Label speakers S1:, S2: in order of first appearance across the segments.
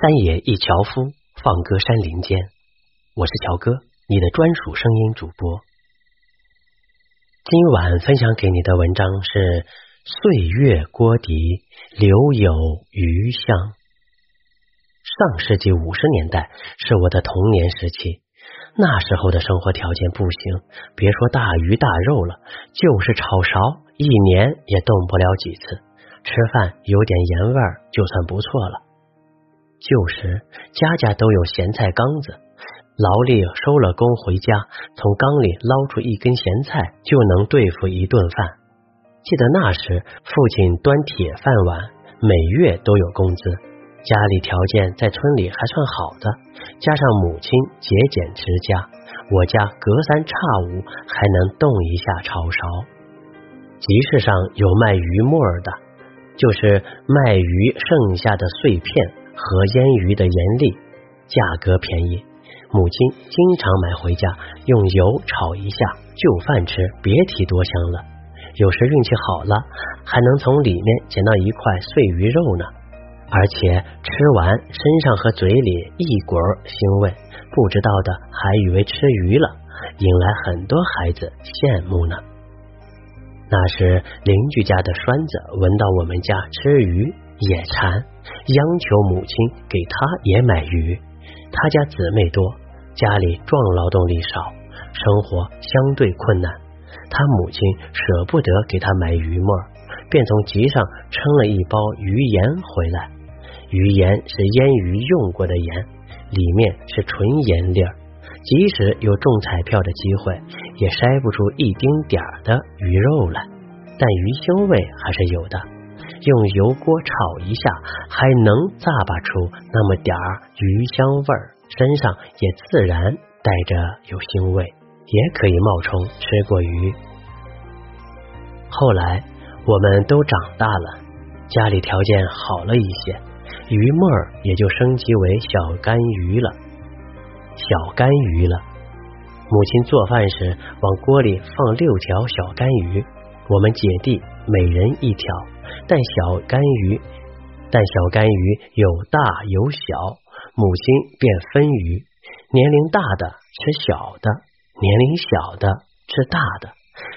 S1: 三野一樵夫放歌山林间，我是乔哥，你的专属声音主播。今晚分享给你的文章是《岁月锅底留有余香》。上世纪五十年代是我的童年时期，那时候的生活条件不行，别说大鱼大肉了，就是炒勺，一年也动不了几次，吃饭有点盐味儿就算不错了。旧时家家都有咸菜缸子，劳力收了工回家，从缸里捞出一根咸菜就能对付一顿饭。记得那时父亲端铁饭碗，每月都有工资，家里条件在村里还算好的，加上母亲节俭持家，我家隔三差五还能动一下炒勺。集市上有卖鱼沫的，就是卖鱼剩下的碎片。和腌鱼的盐粒价格便宜，母亲经常买回家用油炒一下就饭吃，别提多香了。有时运气好了，还能从里面捡到一块碎鱼肉呢。而且吃完身上和嘴里一股腥味，不知道的还以为吃鱼了，引来很多孩子羡慕呢。那时邻居家的栓子闻到我们家吃鱼。也馋，央求母亲给他也买鱼。他家姊妹多，家里壮劳动力少，生活相对困难。他母亲舍不得给他买鱼沫，便从集上称了一包鱼盐回来。鱼盐是腌鱼用过的盐，里面是纯盐粒儿，即使有中彩票的机会，也筛不出一丁点儿的鱼肉来，但鱼腥味还是有的。用油锅炒一下，还能咂巴出那么点儿鱼香味儿，身上也自然带着有腥味，也可以冒充吃过鱼。后来我们都长大了，家里条件好了一些，鱼沫儿也就升级为小干鱼了。小干鱼了，母亲做饭时往锅里放六条小干鱼，我们姐弟每人一条。但小干鱼，但小干鱼有大有小，母亲便分鱼，年龄大的吃小的，年龄小的吃大的。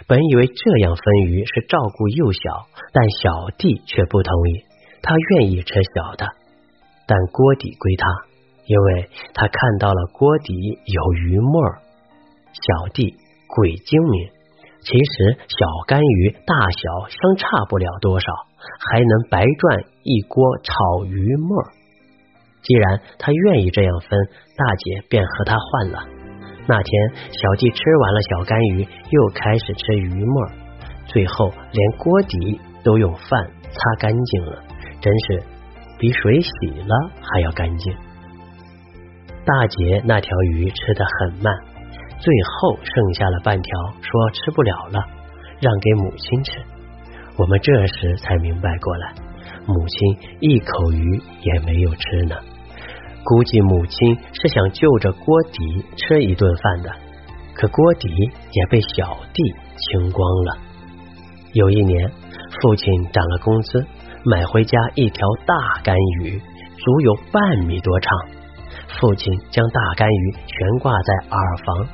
S1: 本以为这样分鱼是照顾幼小，但小弟却不同意，他愿意吃小的，但锅底归他，因为他看到了锅底有鱼沫。小弟鬼精明，其实小干鱼大小相差不了多少。还能白赚一锅炒鱼沫。既然他愿意这样分，大姐便和他换了。那天小弟吃完了小干鱼，又开始吃鱼沫，最后连锅底都用饭擦干净了，真是比水洗了还要干净。大姐那条鱼吃的很慢，最后剩下了半条，说吃不了了，让给母亲吃。我们这时才明白过来，母亲一口鱼也没有吃呢。估计母亲是想就着锅底吃一顿饭的，可锅底也被小弟清光了。有一年，父亲涨了工资，买回家一条大干鱼，足有半米多长。父亲将大干鱼悬挂在耳房，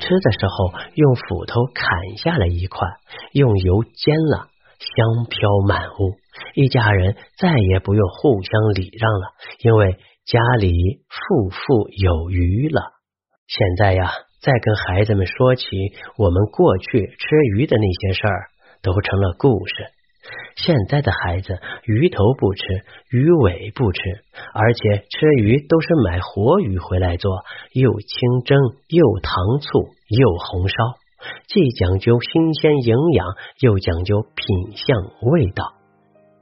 S1: 吃的时候用斧头砍下了一块，用油煎了。香飘满屋，一家人再也不用互相礼让了，因为家里富富有余了。现在呀，再跟孩子们说起我们过去吃鱼的那些事儿，都成了故事。现在的孩子鱼头不吃，鱼尾不吃，而且吃鱼都是买活鱼回来做，又清蒸，又糖醋，又红烧。既讲究新鲜营养，又讲究品相味道。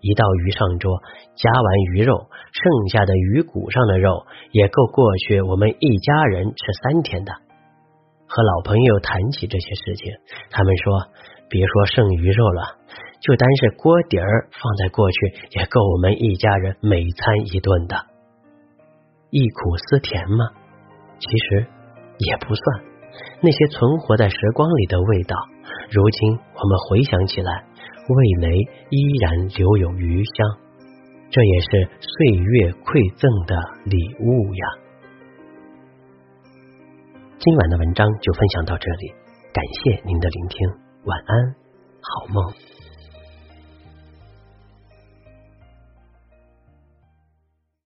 S1: 一道鱼上桌，夹完鱼肉，剩下的鱼骨上的肉也够过去我们一家人吃三天的。和老朋友谈起这些事情，他们说，别说剩鱼肉了，就单是锅底儿放在过去，也够我们一家人每餐一顿的。忆苦思甜吗？其实也不算。那些存活在时光里的味道，如今我们回想起来，味蕾依然留有余香。这也是岁月馈赠的礼物呀。今晚的文章就分享到这里，感谢您的聆听，晚安，好梦。